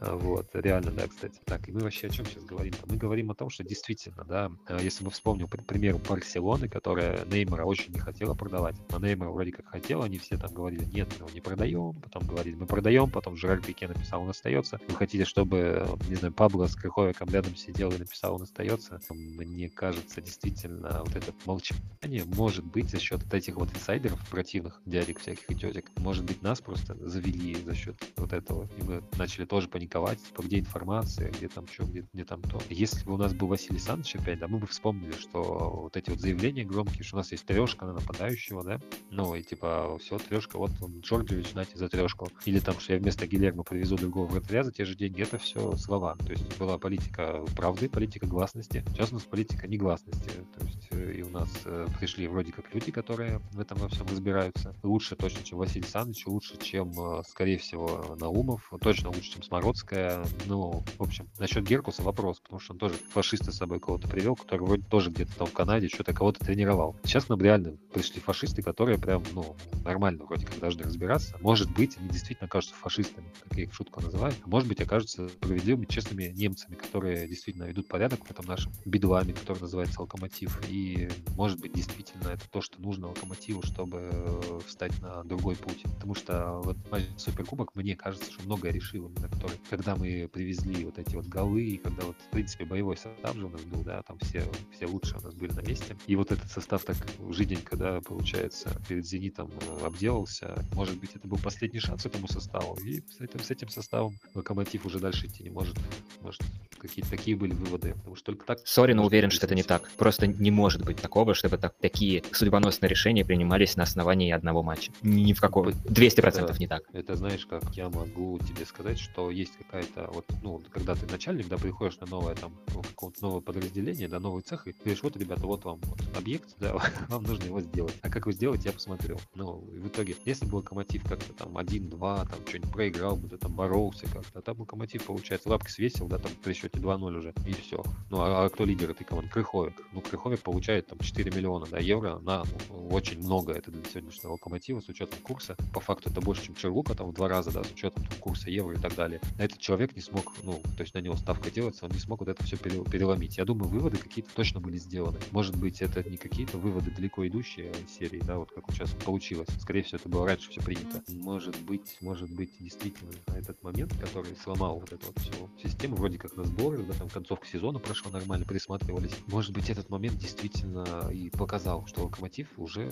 А, Вот, реально, да, кстати. Так, и мы вообще о чем сейчас говорим? Мы говорим о том, что действительно, да, а, если мы вспомним, к примеру, Барселоны, которая Неймара очень не хотела продавать, но Неймара вроде как хотела, они все там говорили, нет, мы его не продаем, потом говорили, мы продаем, потом Жерар Пике написал, он остается. Вы хотите, чтобы, не знаю, Пабло с Крыховиком рядом сидел и написал, он остается? Мне кажется, действительно, вот это молчание может быть за счет вот этих вот инсайдеров противных, дядек всяких и тетек. Может быть, нас просто завели за счет вот этого, и мы начали тоже понимать, паниковать, типа, где информация, где там что, где, где там то. Если бы у нас был Василий Александрович опять, да, мы бы вспомнили, что вот эти вот заявления громкие, что у нас есть трешка на нападающего, да, ну и типа все, трешка, вот он, Джорджевич, знаете, за трешку. Или там, что я вместо Гилермо привезу другого вратаря за те же деньги, это все слова. То есть была политика правды, политика гласности. Сейчас у нас политика негласности. То есть э, и у нас э, пришли вроде как люди, которые в этом во всем разбираются. Лучше точно, чем Василий Александрович, лучше, чем, э, скорее всего, Наумов, точно лучше, чем Смородская. Ну, в общем, насчет Геркуса вопрос, потому что он тоже фашиста с собой кого-то привел, который вроде тоже где-то там в Канаде что-то кого-то тренировал. Сейчас нам реально пришли фашисты, которые прям, ну, нормально вроде как должны разбираться. Может быть, они действительно окажутся фашистами, как я их в шутку называю. Может быть, окажутся справедливыми, честными немцами, которые действительно ведут порядок в этом нашем бедуаме, который называется Локомотив. И, может быть, действительно это то, что нужно Локомотиву, чтобы встать на другой путь. Потому что вот Суперкубок, мне кажется, что многое решил именно, который, когда мы привезли вот эти вот голы, когда вот, в принципе, боевой состав же у нас был, да, там все, все лучшие у нас были на месте. И вот этот состав так жиденько, да, получается, перед «Зенитом» э, обделался. Может быть, это был последний шанс этому составу. И с этим, с этим составом «Локомотив» уже дальше идти не может. Может, какие-то такие были выводы. Потому что только так... Сори, но уверен, что это не так. Просто не может быть такого, чтобы так, такие судьбоносные решения принимались на основании одного матча. Ни в каком... 200% это, не так. Это знаешь, как я могу тебе сказать, что есть какая-то вот, ну, когда ты начальник, да, приходишь на новое там, какое-то новое подразделение, да, новый цех, и ты говоришь, вот, ребята, вот вам вот объект, да, <laughs> вам нужно его сделать. А как вы сделаете, я посмотрел. Ну, в итоге, если бы Локомотив как-то там 1-2, там что-нибудь проиграл бы, да, там боролся как-то, а там Локомотив, получается, лапки свесил, да, там при счете 2-0 уже, и все. Ну, а, а кто лидер этой команды? Крыховик. Ну, Крыховик получает там 4 миллиона, да, евро на ну, очень много это для сегодняшнего Локомотива с учетом курса. По факту это больше, чем Черлука, там в два раза, да, с учетом там, курса евро и так далее. А этот человек не смог, ну, то есть на него ставка делается, он не смог вот это все переломить. Я думаю, выводы какие-то точно были сделаны. Может быть, это не какие-то выводы далеко идущие серии, да, вот как сейчас получилось. Скорее всего, это было раньше все принято. Может быть, может быть, действительно, этот момент, который сломал вот эту вот всю систему, вроде как на сборы, да, там концовка сезона прошла нормально, присматривались. Может быть, этот момент действительно и показал, что Локомотив уже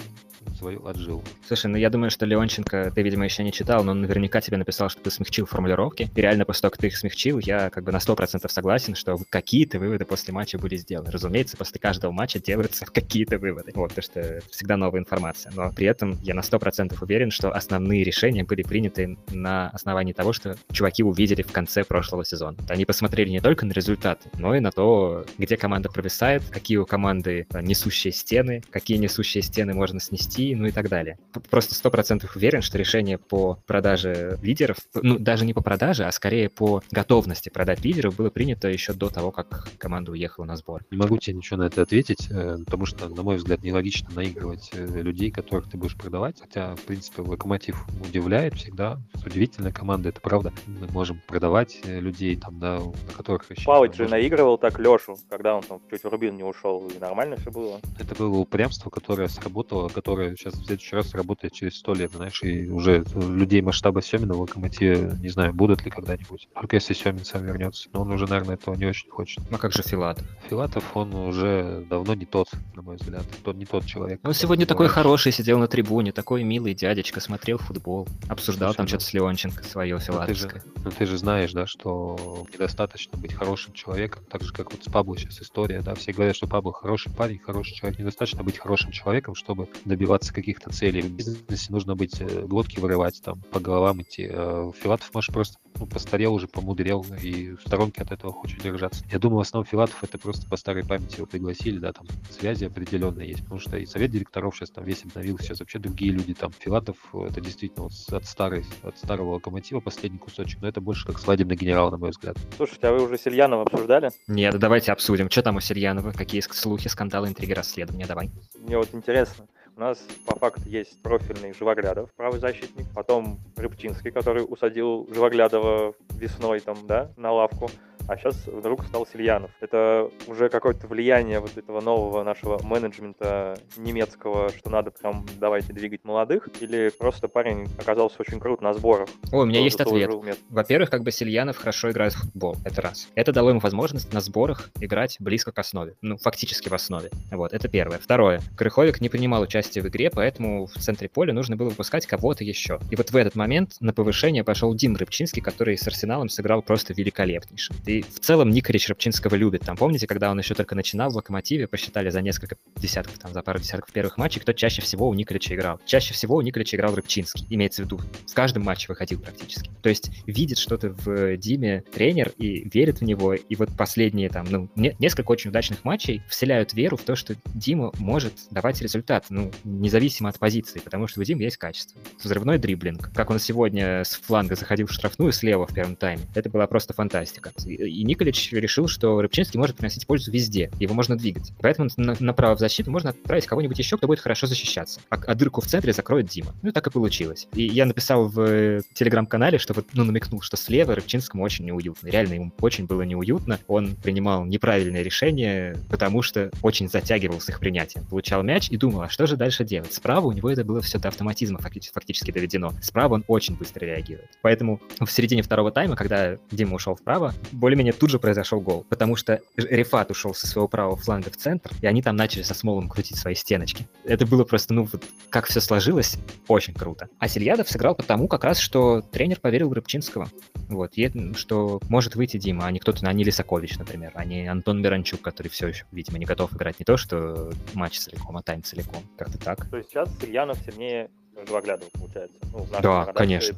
свою отжил. Слушай, ну я думаю, что Леонченко ты, видимо, еще не читал, но он наверняка тебе написал, что ты смягчил формулировки. И реально после того, как ты их смягчил, я как бы на 100% согласен, что какие-то выводы после матча были сделаны. Разумеется, после каждого матча делаются <laughs> какие-то выводы. Вот, потому что всегда новая информация. Но при этом я на 100% уверен, что основные решения были приняты на основании того, что чуваки увидели в конце прошлого сезона. Они посмотрели не только на результаты, но и на то, где команда провисает, какие у команды несущие стены, какие несущие стены можно снести, ну и так далее. Просто 100% уверен, что решение по продаже лидеров, ну даже не по продаже, а скорее по готовности продать лидеров было принято еще до того, как команда уехала на сбор. Не могу тебе ничего на это ответить, э, потому что, на мой взгляд, нелогично наигрывать э, людей, которых ты будешь продавать. Хотя, в принципе, Локомотив удивляет всегда. Удивительная команда, это правда. Мы можем продавать э, людей, там, да, на которых еще... Палыч же наигрывал так Лешу, когда он там чуть в Рубин не ушел, и нормально все было. Это было упрямство, которое сработало, которое сейчас в следующий раз работает через сто лет, знаешь, и уже людей масштаба Семина в Локомотиве, не знаю, будут ли когда-нибудь. Только если Семин сам вернется. Но он уже, наверное, этого не очень хочет. Ну а как же Филатов? Филатов, он уже давно не тот, на мой взгляд. Тот не тот человек. Ну, сегодня такой раньше. хороший, сидел на трибуне, такой милый дядечка, смотрел футбол, обсуждал Слушай, там ну, что-то с Леонченко свое филатовское. Ну ты, же, ну ты же знаешь, да, что недостаточно быть хорошим человеком, так же, как вот с Пабло сейчас история, да, все говорят, что Пабло хороший парень, хороший человек. Недостаточно быть хорошим человеком, чтобы добиваться каких-то целей. В бизнесе нужно быть э, глотки вырывать, там, по головам идти. Э, Филатов, может, просто ну, постарел уже, помудрел, и в сторонке от этого хочет держаться. Я думаю, в основном Филатов это просто по старой памяти его пригласили, да, там связи определенные есть, потому что и совет директоров сейчас там весь обновился, сейчас вообще другие люди там. Филатов это действительно вот от старой, от старого локомотива последний кусочек, но это больше как свадебный генерал, на мой взгляд. Слушайте, а вы уже Сельянова обсуждали? Нет, давайте обсудим. Что там у Сельянова? Какие слухи, скандалы, интриги, расследования? Давай. Мне вот интересно, у нас по факту есть профильный Живоглядов, правый защитник, потом Рыбчинский, который усадил Живоглядова весной там, да, на лавку. А сейчас вдруг стал Сильянов. Это уже какое-то влияние вот этого нового нашего менеджмента немецкого, что надо прям давайте двигать молодых, или просто парень оказался очень крут на сборах? О, у меня есть ответ. Во-первых, как бы Сильянов хорошо играет в футбол, это раз. Это дало ему возможность на сборах играть близко к основе, ну, фактически в основе. Вот, это первое. Второе. Крыховик не принимал участие в игре, поэтому в центре поля нужно было выпускать кого-то еще. И вот в этот момент на повышение пошел Дим Рыбчинский, который с Арсеналом сыграл просто великолепнейше. И в целом Николич Рыбчинского любит. Там, помните, когда он еще только начинал в Локомотиве, посчитали за несколько десятков, там, за пару десятков первых матчей, кто чаще всего у Николича играл. Чаще всего у Николича играл Рыбчинский, имеется в виду. В каждом матче выходил практически. То есть видит что-то в Диме тренер и верит в него. И вот последние там, ну, не, несколько очень удачных матчей вселяют веру в то, что Дима может давать результат, ну, независимо от позиции, потому что у Димы есть качество. Взрывной дриблинг. Как он сегодня с фланга заходил в штрафную слева в первом тайме. Это была просто фантастика. И Николич решил, что Рыбчинский может приносить пользу везде. Его можно двигать. Поэтому на, направо в защиту можно отправить кого-нибудь еще, кто будет хорошо защищаться. А, а дырку в центре закроет Дима. Ну, так и получилось. И я написал в телеграм-канале, что вот, ну, намекнул, что слева Рыбчинскому очень неуютно. Реально ему очень было неуютно. Он принимал неправильные решения, потому что очень затягивал с их принятием. Получал мяч и думал, а что же дальше делать? Справа у него это было все до автоматизма фактически доведено. Справа он очень быстро реагирует. Поэтому в середине второго тайма, когда Дима ушел вправо, более-менее тут же произошел гол, потому что Рефат ушел со своего правого фланга в центр, и они там начали со Смолом крутить свои стеночки. Это было просто, ну, вот как все сложилось, очень круто. А Сельядов сыграл потому как раз, что тренер поверил в Рыбчинского. Вот, и, что может выйти Дима, а не кто-то, а не Лисакович, например, а не Антон Миранчук, который все еще, видимо, не готов играть не то, что матч целиком, а тайм целиком. Как-то так. То есть сейчас Ильянов сильнее Живоглядова, получается. Ну, да, конечно.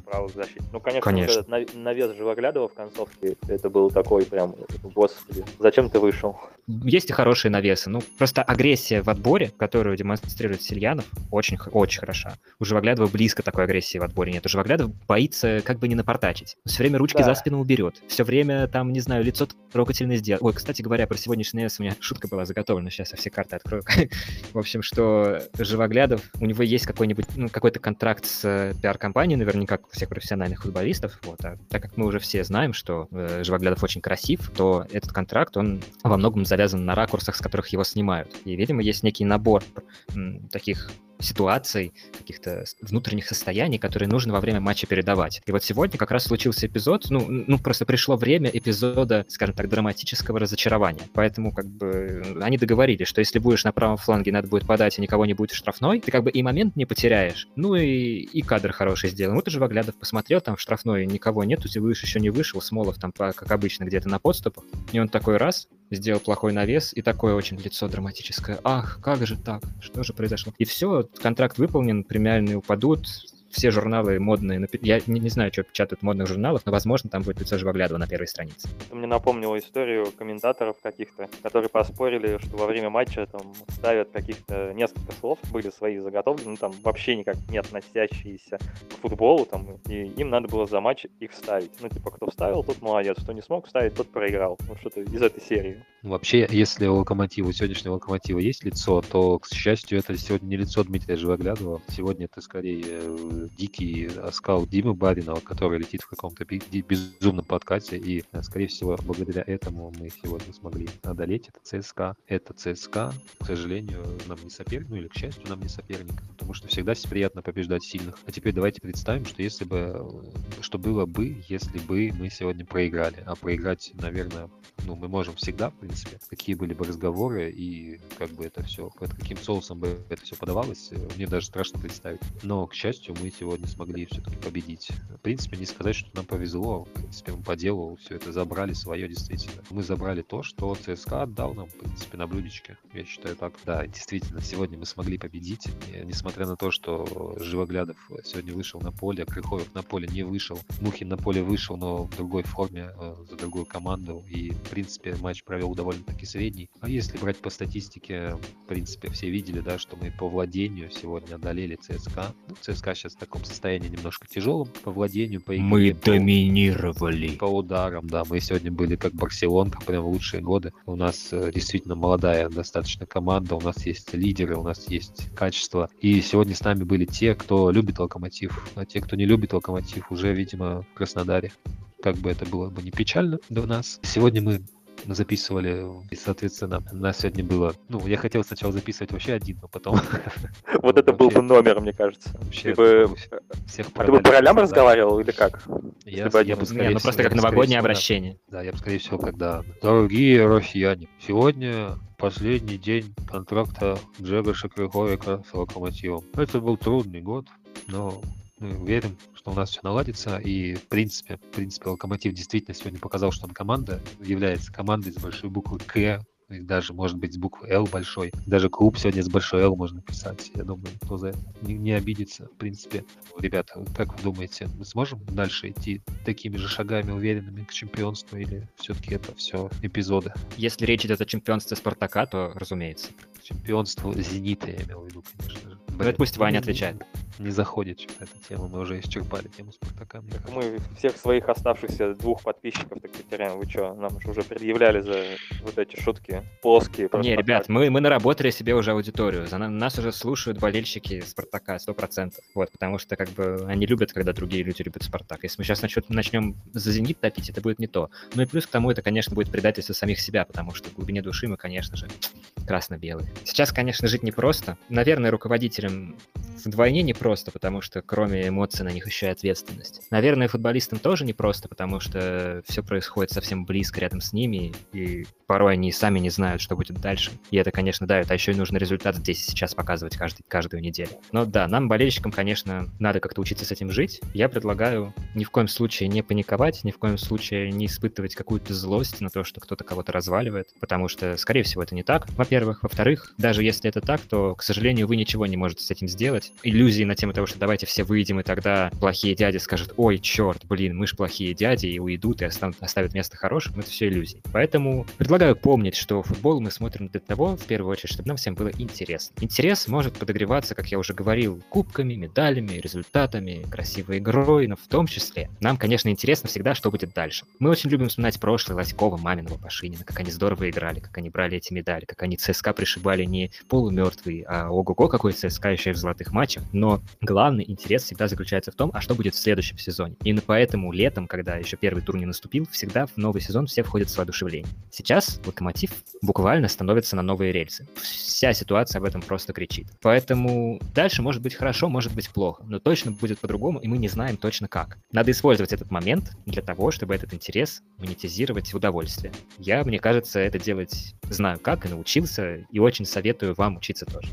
Ну, конечно, конечно. Вот этот навес Живоглядова в концовке, это был такой прям, господи, зачем ты вышел? Есть и хорошие навесы. Ну, просто агрессия в отборе, которую демонстрирует Сильянов, очень, очень хороша. У Живоглядова близко такой агрессии в отборе нет. У Живоглядова боится как бы не напортачить. Все время ручки да. за спину уберет. Все время там, не знаю, лицо трогательно сделает. Ой, кстати говоря, про сегодняшний навес у меня шутка была заготовлена. Сейчас я все карты открою. <laughs> в общем, что Живоглядов, у него есть какой-нибудь, ну, какой-то контракт с э, пиар-компанией, наверняка, как у всех профессиональных футболистов. Вот. А так как мы уже все знаем, что э, Живоглядов очень красив, то этот контракт, он во многом завязан на ракурсах, с которых его снимают. И, видимо, есть некий набор м, таких ситуаций, каких-то внутренних состояний, которые нужно во время матча передавать. И вот сегодня как раз случился эпизод, ну, ну просто пришло время эпизода, скажем так, драматического разочарования. Поэтому как бы они договорились, что если будешь на правом фланге, надо будет подать, и никого не будет штрафной, ты как бы и момент не потеряешь, ну и, и кадр хороший сделан. Вот уже Ваглядов посмотрел, там в штрафной никого нету, Зилыш еще не вышел, Смолов там, как обычно, где-то на подступах, и он такой раз, сделал плохой навес, и такое очень лицо драматическое. Ах, как же так? Что же произошло? И все, контракт выполнен, премиальные упадут, все журналы модные, я не, не знаю, что печатают в модных журналах, но, возможно, там будет лицо Живоглядова на первой странице. Это мне напомнило историю комментаторов каких-то, которые поспорили, что во время матча там ставят каких-то несколько слов, были свои заготовки, ну там вообще никак не относящиеся к футболу, там, и им надо было за матч их ставить. Ну, типа, кто вставил, тот молодец, кто не смог вставить, тот проиграл. Ну, что-то из этой серии. Вообще, если у Локомотива, у сегодняшнего Локомотива есть лицо, то, к счастью, это сегодня не лицо Дмитрия Живоглядова. Сегодня это скорее э, дикий оскал Димы Баринова, который летит в каком-то безумном подкате, и, э, скорее всего, благодаря этому мы сегодня смогли одолеть это ЦСКА. Это ЦСКА, к сожалению, нам не соперник, ну или, к счастью, нам не соперник, потому что всегда приятно побеждать сильных. А теперь давайте представим, что если бы, что было бы, если бы мы сегодня проиграли. А проиграть, наверное, ну, мы можем всегда, в принципе. Какие были бы разговоры и как бы это все, под каким соусом бы это все подавалось, э, мне даже страшно представить. Но, к счастью, мы сегодня смогли все-таки победить. В принципе, не сказать, что нам повезло. В принципе, мы по делу все это забрали свое действительно. Мы забрали то, что ЦСКА отдал нам, в принципе, на блюдечке. Я считаю так. Да, действительно, сегодня мы смогли победить. И, несмотря на то, что Живоглядов сегодня вышел на поле, Крыховик на поле не вышел, Мухин на поле вышел, но в другой форме, э, за другую команду. И, в принципе, матч провел довольно-таки средний. А если брать по статистике, в принципе, все видели, да, что мы по владению сегодня одолели ЦСКА. Ну, ЦСКА сейчас таком состоянии немножко тяжелом по владению, по игре. Мы по, доминировали. По ударам, да. Мы сегодня были как Барселонка, прям в лучшие годы. У нас э, действительно молодая достаточно команда, у нас есть лидеры, у нас есть качество. И сегодня с нами были те, кто любит Локомотив, а те, кто не любит Локомотив, уже, видимо, в Краснодаре как бы это было бы не печально для нас. Сегодня мы записывали, и, соответственно, у нас сегодня было... Ну, я хотел сначала записывать вообще один, но потом... <laughs> Вот это был бы номер, мне кажется. Вообще, всех А ты бы по ролям разговаривал или как? Я бы, скорее Ну, просто как новогоднее обращение. Да, я бы, скорее всего, когда... Дорогие россияне, сегодня последний день контракта Джегоша Крыховика с Локомотивом. Это был трудный год, но мы верим, что у нас все наладится, и в принципе, в принципе, Локомотив действительно сегодня показал, что он команда, является командой с большой буквы К, и даже, может быть, с буквы Л большой. Даже клуб сегодня с большой Л можно писать. Я думаю, кто за это не, не обидится, в принципе. Ребята, как вы думаете, мы сможем дальше идти такими же шагами уверенными к чемпионству, или все-таки это все эпизоды? Если речь идет о чемпионстве Спартака, то разумеется. Чемпионство Зенита, я имел в виду, конечно же. Ну, это пусть Ваня отвечает не заходит эта тема, мы уже исчерпали тему Спартака. Так мы всех своих оставшихся двух подписчиков так потеряем, вы что, нам же уже предъявляли за вот эти шутки плоские. Не, ребят, мы, мы наработали себе уже аудиторию, за нас уже слушают болельщики Спартака, сто процентов, вот, потому что как бы они любят, когда другие люди любят Спартак. Если мы сейчас начнем, начнем за Зенит топить, это будет не то. Ну и плюс к тому, это, конечно, будет предательство самих себя, потому что в глубине души мы, конечно же, <tsk> красно-белые. Сейчас, конечно, жить непросто. Наверное, руководителям вдвойне непросто, потому что кроме эмоций на них еще и ответственность. Наверное, футболистам тоже непросто, потому что все происходит совсем близко рядом с ними, и порой они сами не знают, что будет дальше. И это, конечно, давит. А еще и нужно результат здесь и сейчас показывать каждый, каждую неделю. Но да, нам, болельщикам, конечно, надо как-то учиться с этим жить. Я предлагаю ни в коем случае не паниковать, ни в коем случае не испытывать какую-то злость на то, что кто-то кого-то разваливает, потому что, скорее всего, это не так, во-первых. Во-вторых, даже если это так, то, к сожалению, вы ничего не можете с этим сделать. Иллюзии на тему того, что давайте все выйдем, и тогда плохие дяди скажут, ой, черт, блин, мы ж плохие дяди, и уйдут, и оставят, место хорошим. Это все иллюзии. Поэтому предлагаю помнить, что футбол мы смотрим для того, в первую очередь, чтобы нам всем было интересно. Интерес может подогреваться, как я уже говорил, кубками, медалями, результатами, красивой игрой, но в том числе нам, конечно, интересно всегда, что будет дальше. Мы очень любим вспоминать прошлое Лоськова, Маминого, Пашинина, как они здорово играли, как они брали эти медали, как они ЦСКА пришибали не полумертвые, а ого-го какой ЦСКА и в золотых матчах. Но главный интерес всегда заключается в том, а что будет в следующем сезоне. Именно поэтому летом, когда еще первый тур не наступил, всегда в новый сезон все входят с воодушевлением. Сейчас Локомотив буквально становится на новые рельсы. Вся ситуация об этом просто кричит. Поэтому дальше может быть хорошо, может быть плохо, но точно будет по-другому, и мы не знаем точно как. Надо использовать этот момент для того, чтобы этот интерес монетизировать в удовольствие. Я, мне кажется, это делать знаю как и научился, и очень советую вам учиться тоже.